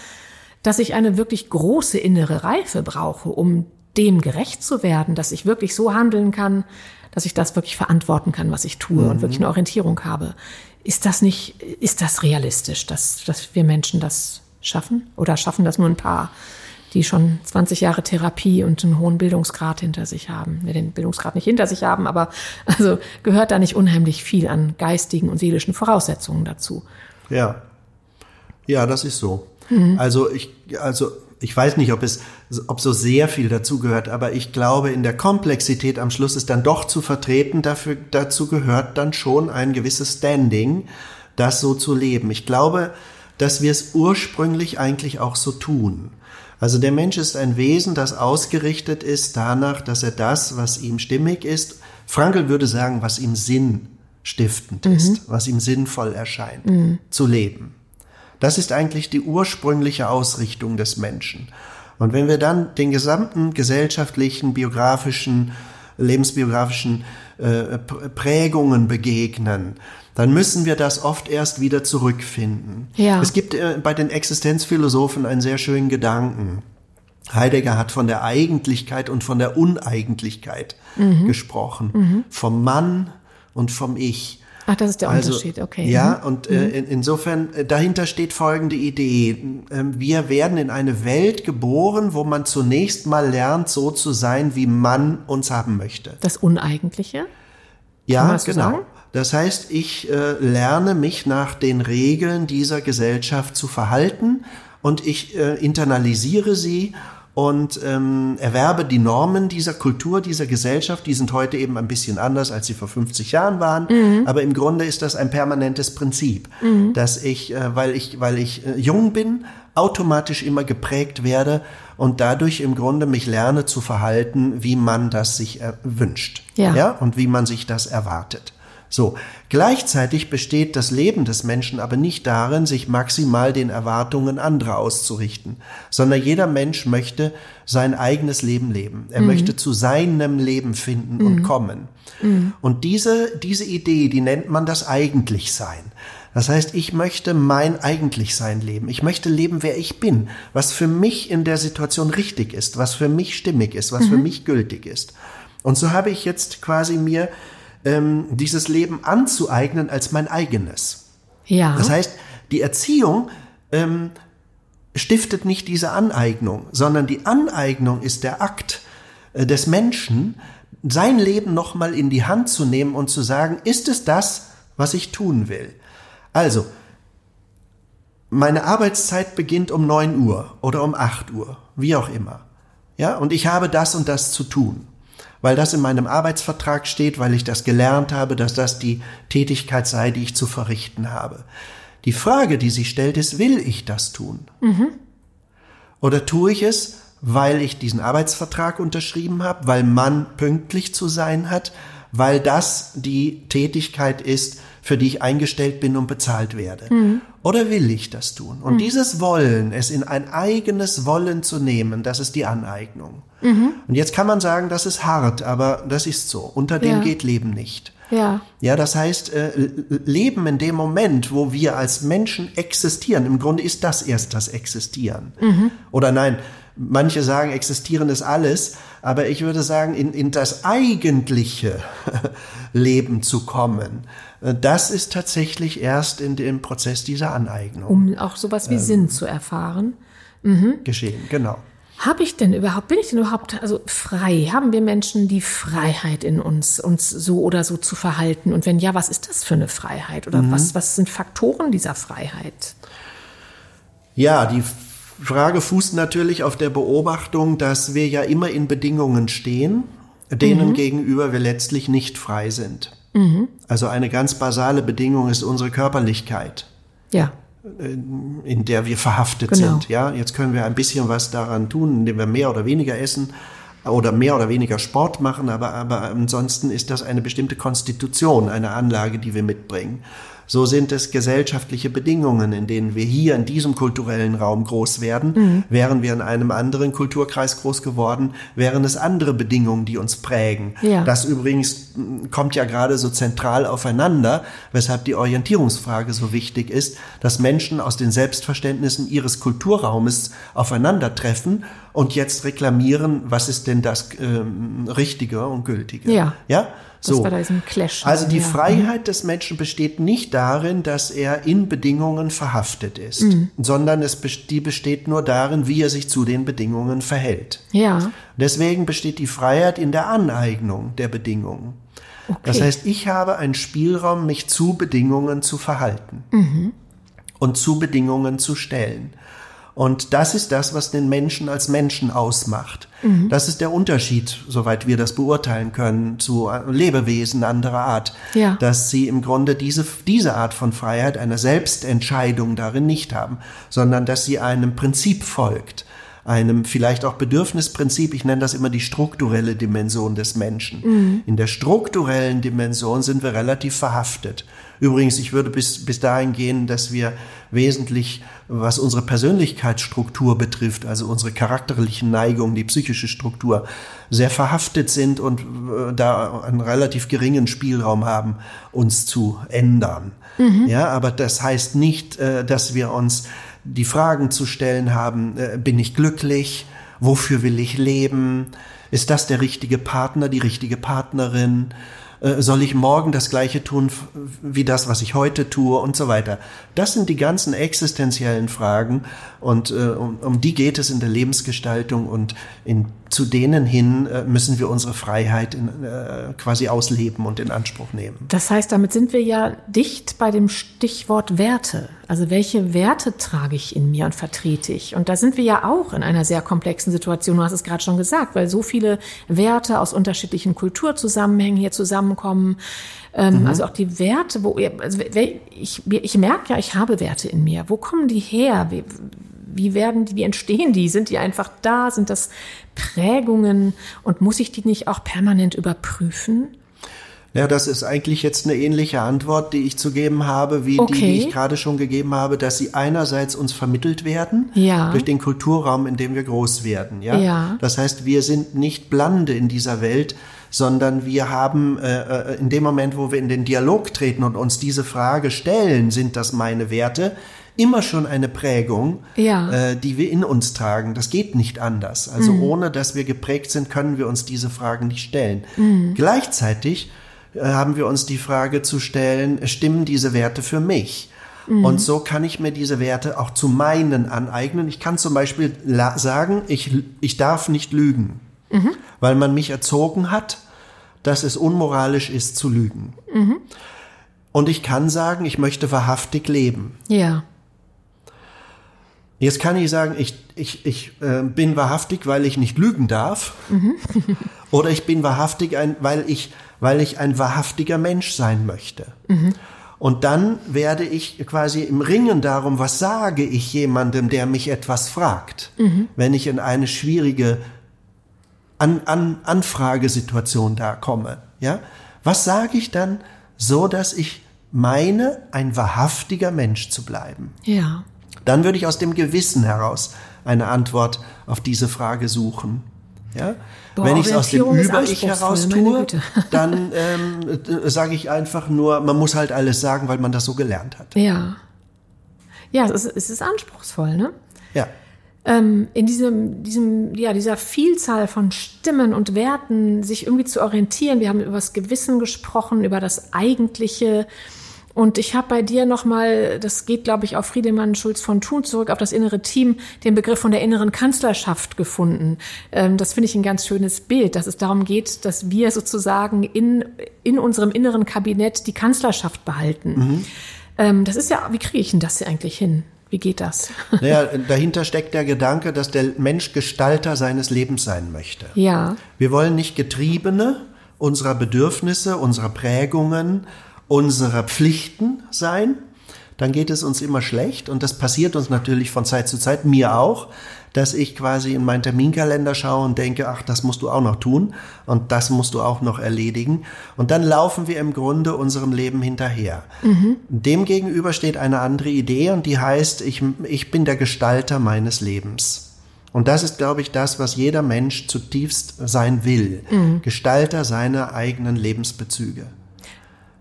dass ich eine wirklich große innere Reife brauche, um dem gerecht zu werden, dass ich wirklich so handeln kann, dass ich das wirklich verantworten kann, was ich tue mhm. und wirklich eine Orientierung habe. Ist das nicht, ist das realistisch, dass, dass wir Menschen das schaffen? Oder schaffen das nur ein paar, die schon 20 Jahre Therapie und einen hohen Bildungsgrad hinter sich haben? Wir den Bildungsgrad nicht hinter sich haben, aber also gehört da nicht unheimlich viel an geistigen und seelischen Voraussetzungen dazu? Ja. Ja, das ist so. Mhm. Also ich, also ich weiß nicht, ob es, ob so sehr viel dazu gehört, aber ich glaube, in der Komplexität am Schluss ist dann doch zu vertreten, dafür, dazu gehört dann schon ein gewisses Standing, das so zu leben. Ich glaube, dass wir es ursprünglich eigentlich auch so tun. Also der Mensch ist ein Wesen, das ausgerichtet ist danach, dass er das, was ihm stimmig ist, Frankl würde sagen, was ihm sinnstiftend mhm. ist, was ihm sinnvoll erscheint, mhm. zu leben. Das ist eigentlich die ursprüngliche Ausrichtung des Menschen. Und wenn wir dann den gesamten gesellschaftlichen, biografischen, lebensbiografischen äh, Prägungen begegnen, dann müssen wir das oft erst wieder zurückfinden. Ja. Es gibt äh, bei den Existenzphilosophen einen sehr schönen Gedanken. Heidegger hat von der Eigentlichkeit und von der Uneigentlichkeit mhm. gesprochen, mhm. vom Mann und vom Ich. Ach, das ist der also, Unterschied, okay. Ja, mhm. und äh, in, insofern, äh, dahinter steht folgende Idee. Ähm, wir werden in eine Welt geboren, wo man zunächst mal lernt, so zu sein, wie man uns haben möchte. Das Uneigentliche? Ja, genau. Sagen? Das heißt, ich äh, lerne mich nach den Regeln dieser Gesellschaft zu verhalten und ich äh, internalisiere sie und ähm, erwerbe die Normen dieser Kultur, dieser Gesellschaft. Die sind heute eben ein bisschen anders, als sie vor 50 Jahren waren. Mhm. Aber im Grunde ist das ein permanentes Prinzip, mhm. dass ich, äh, weil ich, weil ich äh, jung bin, automatisch immer geprägt werde und dadurch im Grunde mich lerne zu verhalten, wie man das sich äh, wünscht. Ja. ja. Und wie man sich das erwartet. So, gleichzeitig besteht das Leben des Menschen aber nicht darin, sich maximal den Erwartungen anderer auszurichten, sondern jeder Mensch möchte sein eigenes Leben leben. Er mhm. möchte zu seinem Leben finden mhm. und kommen. Mhm. Und diese, diese Idee, die nennt man das Eigentlichsein. Das heißt, ich möchte mein Eigentlichsein leben. Ich möchte leben, wer ich bin, was für mich in der Situation richtig ist, was für mich stimmig ist, was für mhm. mich gültig ist. Und so habe ich jetzt quasi mir ähm, dieses Leben anzueignen als mein eigenes. Ja. Das heißt, die Erziehung ähm, stiftet nicht diese Aneignung, sondern die Aneignung ist der Akt äh, des Menschen, sein Leben nochmal in die Hand zu nehmen und zu sagen, ist es das, was ich tun will? Also, meine Arbeitszeit beginnt um 9 Uhr oder um 8 Uhr, wie auch immer. Ja, und ich habe das und das zu tun. Weil das in meinem Arbeitsvertrag steht, weil ich das gelernt habe, dass das die Tätigkeit sei, die ich zu verrichten habe. Die Frage, die sich stellt, ist, will ich das tun? Mhm. Oder tue ich es, weil ich diesen Arbeitsvertrag unterschrieben habe, weil man pünktlich zu sein hat, weil das die Tätigkeit ist, für die ich eingestellt bin und bezahlt werde? Mhm. Oder will ich das tun? Und mhm. dieses Wollen, es in ein eigenes Wollen zu nehmen, das ist die Aneignung. Mhm. Und jetzt kann man sagen, das ist hart, aber das ist so. Unter dem ja. geht Leben nicht. Ja. Ja, das heißt, äh, Leben in dem Moment, wo wir als Menschen existieren, im Grunde ist das erst das Existieren. Mhm. Oder nein, manche sagen, existieren ist alles, aber ich würde sagen, in, in das eigentliche (laughs) Leben zu kommen, das ist tatsächlich erst in dem Prozess dieser Aneignung. Um auch sowas wie ähm, Sinn zu erfahren. Mhm. Geschehen, genau. Habe ich denn überhaupt, bin ich denn überhaupt also frei? Haben wir Menschen die Freiheit in uns, uns so oder so zu verhalten? Und wenn ja, was ist das für eine Freiheit? Oder mhm. was, was sind Faktoren dieser Freiheit? Ja, die Frage fußt natürlich auf der Beobachtung, dass wir ja immer in Bedingungen stehen, denen mhm. gegenüber wir letztlich nicht frei sind. Mhm. Also eine ganz basale Bedingung ist unsere Körperlichkeit. Ja in der wir verhaftet genau. sind. Ja, jetzt können wir ein bisschen was daran tun, indem wir mehr oder weniger essen oder mehr oder weniger Sport machen, aber, aber ansonsten ist das eine bestimmte Konstitution, eine Anlage, die wir mitbringen. So sind es gesellschaftliche Bedingungen, in denen wir hier in diesem kulturellen Raum groß werden. Mhm. Wären wir in einem anderen Kulturkreis groß geworden, wären es andere Bedingungen, die uns prägen. Ja. Das übrigens hm, kommt ja gerade so zentral aufeinander, weshalb die Orientierungsfrage so wichtig ist, dass Menschen aus den Selbstverständnissen ihres Kulturraumes aufeinandertreffen und jetzt reklamieren, was ist denn das ähm, Richtige und Gültige. Ja. Ja? So. Also die ja. Freiheit des Menschen besteht nicht darin, dass er in Bedingungen verhaftet ist, mhm. sondern es, die besteht nur darin, wie er sich zu den Bedingungen verhält. Ja. Deswegen besteht die Freiheit in der Aneignung der Bedingungen. Okay. Das heißt, ich habe einen Spielraum, mich zu Bedingungen zu verhalten mhm. und zu Bedingungen zu stellen. Und das ist das, was den Menschen als Menschen ausmacht. Mhm. Das ist der Unterschied, soweit wir das beurteilen können, zu Lebewesen anderer Art. Ja. Dass sie im Grunde diese, diese Art von Freiheit, einer Selbstentscheidung darin nicht haben, sondern dass sie einem Prinzip folgt einem vielleicht auch Bedürfnisprinzip. Ich nenne das immer die strukturelle Dimension des Menschen. Mhm. In der strukturellen Dimension sind wir relativ verhaftet. Übrigens, ich würde bis, bis dahin gehen, dass wir wesentlich, was unsere Persönlichkeitsstruktur betrifft, also unsere charakterlichen Neigungen, die psychische Struktur, sehr verhaftet sind und äh, da einen relativ geringen Spielraum haben, uns zu ändern. Mhm. Ja, aber das heißt nicht, äh, dass wir uns die Fragen zu stellen haben, äh, bin ich glücklich? Wofür will ich leben? Ist das der richtige Partner, die richtige Partnerin? Äh, soll ich morgen das gleiche tun wie das, was ich heute tue und so weiter. Das sind die ganzen existenziellen Fragen und äh, um, um die geht es in der Lebensgestaltung und in, zu denen hin äh, müssen wir unsere Freiheit in, äh, quasi ausleben und in Anspruch nehmen. Das heißt, damit sind wir ja dicht bei dem Stichwort Werte. Also welche Werte trage ich in mir und vertrete ich? Und da sind wir ja auch in einer sehr komplexen Situation. Du hast es gerade schon gesagt, weil so viele Werte aus unterschiedlichen Kulturzusammenhängen hier zusammenkommen. Ähm, mhm. Also auch die Werte, wo also ich, ich merke ja, ich habe Werte in mir. Wo kommen die her? Wie, wie werden die, wie entstehen die? Sind die einfach da? Sind das Prägungen? Und muss ich die nicht auch permanent überprüfen? Ja, das ist eigentlich jetzt eine ähnliche Antwort, die ich zu geben habe, wie okay. die, die ich gerade schon gegeben habe, dass sie einerseits uns vermittelt werden ja. durch den Kulturraum, in dem wir groß werden. Ja? ja. Das heißt, wir sind nicht Blande in dieser Welt, sondern wir haben äh, äh, in dem Moment, wo wir in den Dialog treten und uns diese Frage stellen, sind das meine Werte? immer schon eine Prägung, ja. äh, die wir in uns tragen. Das geht nicht anders. Also mhm. ohne dass wir geprägt sind, können wir uns diese Fragen nicht stellen. Mhm. Gleichzeitig äh, haben wir uns die Frage zu stellen, stimmen diese Werte für mich? Mhm. Und so kann ich mir diese Werte auch zu meinen aneignen. Ich kann zum Beispiel sagen, ich, ich darf nicht lügen, mhm. weil man mich erzogen hat, dass es unmoralisch ist zu lügen. Mhm. und ich kann sagen, ich möchte wahrhaftig leben. Ja. Jetzt kann ich sagen, ich, ich, ich äh, bin wahrhaftig, weil ich nicht lügen darf. Mhm. (laughs) oder ich bin wahrhaftig, ein, weil, ich, weil ich ein wahrhaftiger Mensch sein möchte. Mhm. Und dann werde ich quasi im Ringen darum, was sage ich jemandem, der mich etwas fragt, mhm. wenn ich in eine schwierige An An Anfragesituation da komme. Ja? Was sage ich dann, so dass ich meine, ein wahrhaftiger Mensch zu bleiben? Ja. Dann würde ich aus dem Gewissen heraus eine Antwort auf diese Frage suchen. Ja? Boah, Wenn ich es aus dem Über-Ich heraus tue, dann ähm, sage ich einfach nur, man muss halt alles sagen, weil man das so gelernt hat. Ja. Ja, es ist, es ist anspruchsvoll, ne? Ja. Ähm, in diesem, diesem, ja, dieser Vielzahl von Stimmen und Werten sich irgendwie zu orientieren. Wir haben über das Gewissen gesprochen, über das Eigentliche, und ich habe bei dir nochmal, das geht, glaube ich, auf Friedemann Schulz von Thun zurück, auf das innere Team, den Begriff von der inneren Kanzlerschaft gefunden. Ähm, das finde ich ein ganz schönes Bild, dass es darum geht, dass wir sozusagen in, in unserem inneren Kabinett die Kanzlerschaft behalten. Mhm. Ähm, das ist ja, wie kriege ich denn das hier eigentlich hin? Wie geht das? (laughs) Naja, dahinter steckt der Gedanke, dass der Mensch Gestalter seines Lebens sein möchte. Ja. Wir wollen nicht Getriebene unserer Bedürfnisse, unserer Prägungen, unserer Pflichten sein, dann geht es uns immer schlecht und das passiert uns natürlich von Zeit zu Zeit, mir auch, dass ich quasi in meinen Terminkalender schaue und denke, ach, das musst du auch noch tun und das musst du auch noch erledigen. Und dann laufen wir im Grunde unserem Leben hinterher. Mhm. Dem gegenüber steht eine andere Idee und die heißt, ich, ich bin der Gestalter meines Lebens. Und das ist, glaube ich, das, was jeder Mensch zutiefst sein will. Mhm. Gestalter seiner eigenen Lebensbezüge.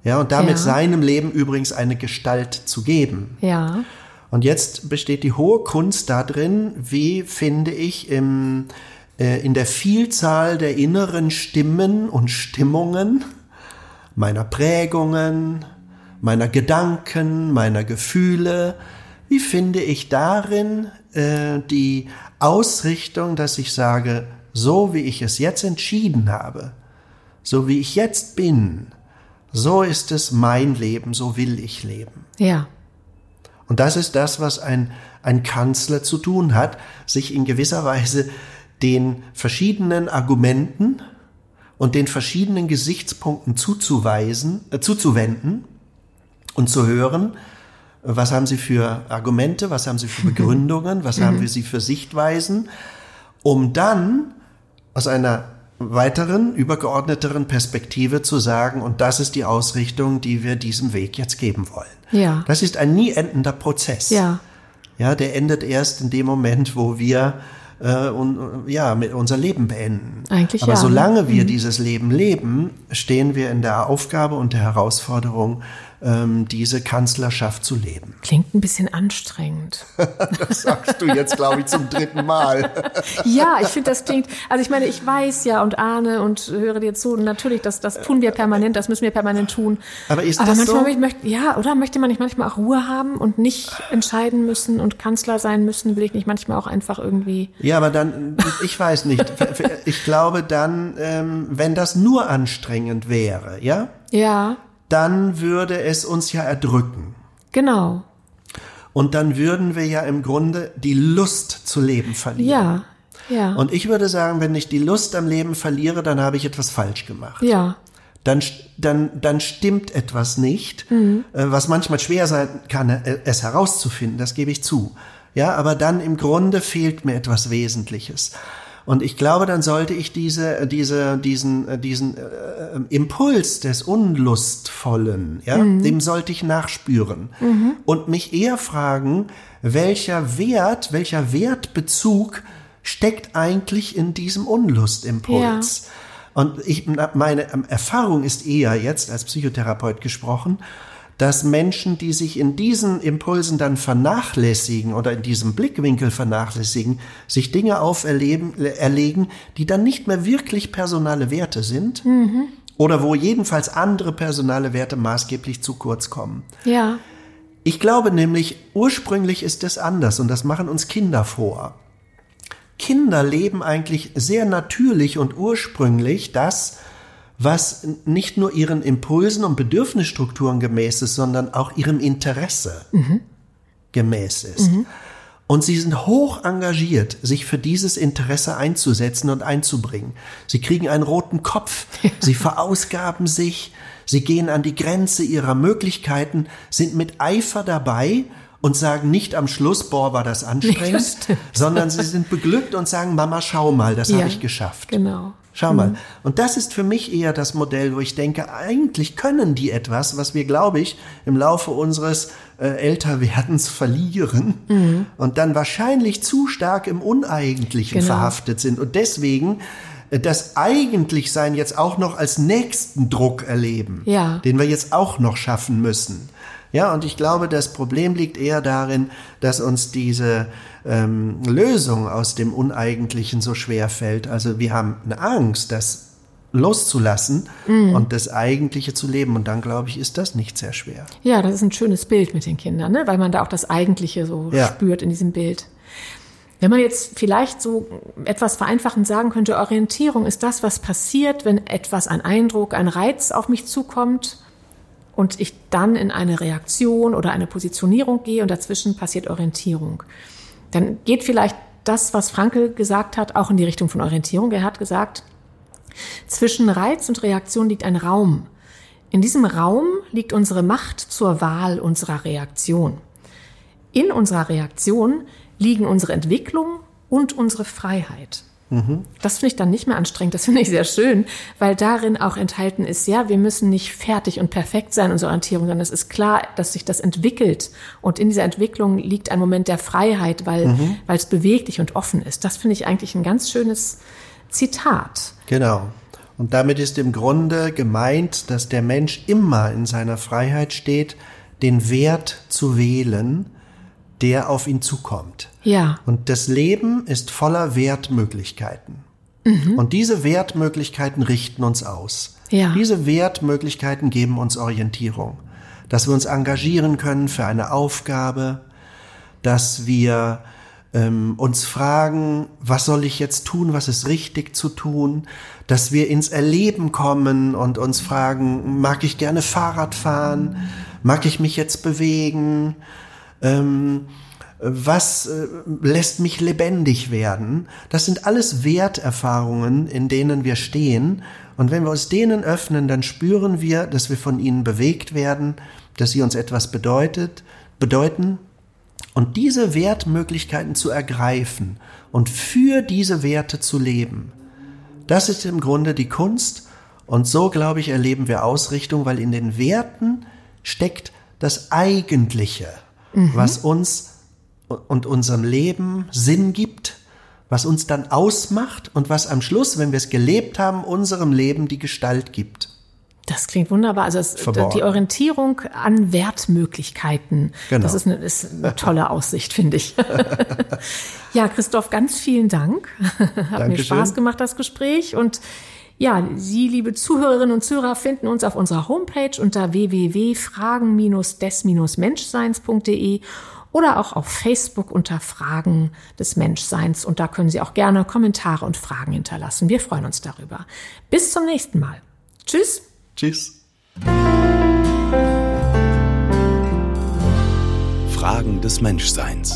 Ja, und damit ja. seinem Leben übrigens eine Gestalt zu geben. Ja. Und jetzt besteht die hohe Kunst darin, wie finde ich im, äh, in der Vielzahl der inneren Stimmen und Stimmungen, meiner Prägungen, meiner Gedanken, meiner Gefühle, wie finde ich darin äh, die Ausrichtung, dass ich sage, so wie ich es jetzt entschieden habe, so wie ich jetzt bin, so ist es mein Leben, so will ich leben. Ja. Und das ist das, was ein, ein Kanzler zu tun hat, sich in gewisser Weise den verschiedenen Argumenten und den verschiedenen Gesichtspunkten zuzuweisen, äh, zuzuwenden und zu hören, was haben Sie für Argumente, was haben Sie für (laughs) Begründungen, was haben wir Sie für Sichtweisen, um dann aus einer weiteren, übergeordneteren Perspektive zu sagen, und das ist die Ausrichtung, die wir diesem Weg jetzt geben wollen. Ja. Das ist ein nie endender Prozess. Ja. Ja, der endet erst in dem Moment, wo wir äh, und, ja, mit unser Leben beenden. Eigentlich Aber ja. solange wir mhm. dieses Leben leben, stehen wir in der Aufgabe und der Herausforderung, ähm, diese Kanzlerschaft zu leben. Klingt ein bisschen anstrengend. (laughs) das sagst du jetzt, glaube ich, zum dritten Mal. (laughs) ja, ich finde, das klingt, also ich meine, ich weiß ja und ahne und höre dir zu, und natürlich, das, das tun wir permanent, das müssen wir permanent tun. Aber ist Aber das manchmal so? Möchte, ja, oder möchte man nicht manchmal auch Ruhe haben und nicht entscheiden müssen und Kanzler sein müssen, will ich nicht manchmal auch einfach irgendwie. Ja, aber dann, ich weiß nicht. Ich glaube dann, ähm, wenn das nur anstrengend wäre, ja? Ja dann würde es uns ja erdrücken. Genau. Und dann würden wir ja im Grunde die Lust zu leben verlieren. Ja, ja. Und ich würde sagen, wenn ich die Lust am Leben verliere, dann habe ich etwas falsch gemacht. Ja. Dann, dann, dann stimmt etwas nicht, mhm. Äh, was manchmal schwer sein kann, äh, es herauszufinden, das gebe ich zu. Ja, aber dann im Grunde fehlt mir etwas Wesentliches. Und ich glaube, dann sollte ich diese, diese, diesen, diesen äh, Impuls des Unlustvollen, ja, mhm. dem sollte ich nachspüren mhm. und mich eher fragen, welcher Wert, welcher Wertbezug steckt eigentlich in diesem Unlustimpuls? Ja. Und ich, meine Erfahrung ist eher jetzt als Psychotherapeut gesprochen, dass Menschen, die sich in diesen Impulsen dann vernachlässigen oder in diesem Blickwinkel vernachlässigen, sich Dinge auferleben, erlegen, die dann nicht mehr wirklich personale Werte sind mhm. oder wo jedenfalls andere personale Werte maßgeblich zu kurz kommen. Ja. Ich glaube nämlich, ursprünglich ist es anders und das machen uns Kinder vor. Kinder leben eigentlich sehr natürlich und ursprünglich das, was nicht nur ihren Impulsen und Bedürfnisstrukturen gemäß ist, sondern auch ihrem Interesse mhm. gemäß ist. Mhm. Und sie sind hoch engagiert, sich für dieses Interesse einzusetzen und einzubringen. Sie kriegen einen roten Kopf, sie verausgaben sich, sie gehen an die Grenze ihrer Möglichkeiten, sind mit Eifer dabei und sagen nicht am Schluss, boah, war das anstrengend, das sondern sie sind beglückt und sagen, Mama, schau mal, das ja, habe ich geschafft. Genau. Schau mal. Mhm. Und das ist für mich eher das Modell, wo ich denke, eigentlich können die etwas, was wir, glaube ich, im Laufe unseres äh, Älterwerdens verlieren mhm. und dann wahrscheinlich zu stark im Uneigentlichen genau. verhaftet sind. Und deswegen äh, das Eigentlichsein jetzt auch noch als nächsten Druck erleben, ja. den wir jetzt auch noch schaffen müssen. Ja, und ich glaube, das Problem liegt eher darin, dass uns diese ähm, Lösung aus dem Uneigentlichen so schwer fällt. Also wir haben eine Angst, das loszulassen mm. und das Eigentliche zu leben. Und dann, glaube ich, ist das nicht sehr schwer. Ja, das ist ein schönes Bild mit den Kindern, ne? weil man da auch das Eigentliche so ja. spürt in diesem Bild. Wenn man jetzt vielleicht so etwas vereinfachend sagen könnte, Orientierung ist das, was passiert, wenn etwas, ein Eindruck, ein Reiz auf mich zukommt und ich dann in eine Reaktion oder eine Positionierung gehe und dazwischen passiert Orientierung. Dann geht vielleicht das, was Frankel gesagt hat, auch in die Richtung von Orientierung. Er hat gesagt, zwischen Reiz und Reaktion liegt ein Raum. In diesem Raum liegt unsere Macht zur Wahl unserer Reaktion. In unserer Reaktion liegen unsere Entwicklung und unsere Freiheit. Mhm. Das finde ich dann nicht mehr anstrengend, das finde ich sehr schön, weil darin auch enthalten ist, ja, wir müssen nicht fertig und perfekt sein, unsere Orientierung, sondern es ist klar, dass sich das entwickelt. Und in dieser Entwicklung liegt ein Moment der Freiheit, weil, mhm. weil es beweglich und offen ist. Das finde ich eigentlich ein ganz schönes Zitat. Genau. Und damit ist im Grunde gemeint, dass der Mensch immer in seiner Freiheit steht, den Wert zu wählen, der auf ihn zukommt. Ja. Und das Leben ist voller Wertmöglichkeiten. Mhm. Und diese Wertmöglichkeiten richten uns aus. Ja. Diese Wertmöglichkeiten geben uns Orientierung. Dass wir uns engagieren können für eine Aufgabe, dass wir ähm, uns fragen, was soll ich jetzt tun, was ist richtig zu tun, dass wir ins Erleben kommen und uns fragen, mag ich gerne Fahrrad fahren, mag ich mich jetzt bewegen, ähm, was äh, lässt mich lebendig werden. Das sind alles Werterfahrungen, in denen wir stehen. Und wenn wir uns denen öffnen, dann spüren wir, dass wir von ihnen bewegt werden, dass sie uns etwas bedeutet, bedeuten. Und diese Wertmöglichkeiten zu ergreifen und für diese Werte zu leben, das ist im Grunde die Kunst. Und so, glaube ich, erleben wir Ausrichtung, weil in den Werten steckt das Eigentliche mhm. was uns und unserem Leben Sinn gibt, was uns dann ausmacht und was am Schluss, wenn wir es gelebt haben, unserem Leben die Gestalt gibt. Das klingt wunderbar. Also es, die Orientierung an Wertmöglichkeiten. Genau. Das ist eine, ist eine tolle Aussicht, finde ich. (laughs) ja, Christoph, ganz vielen Dank. Hat Dankeschön. mir Spaß gemacht, das Gespräch. Und ja, Sie, liebe Zuhörerinnen und Zuhörer, finden uns auf unserer Homepage unter www.fragen-des-menschseins.de oder auch auf Facebook unter Fragen des Menschseins. Und da können Sie auch gerne Kommentare und Fragen hinterlassen. Wir freuen uns darüber. Bis zum nächsten Mal. Tschüss. Tschüss. Fragen des Menschseins.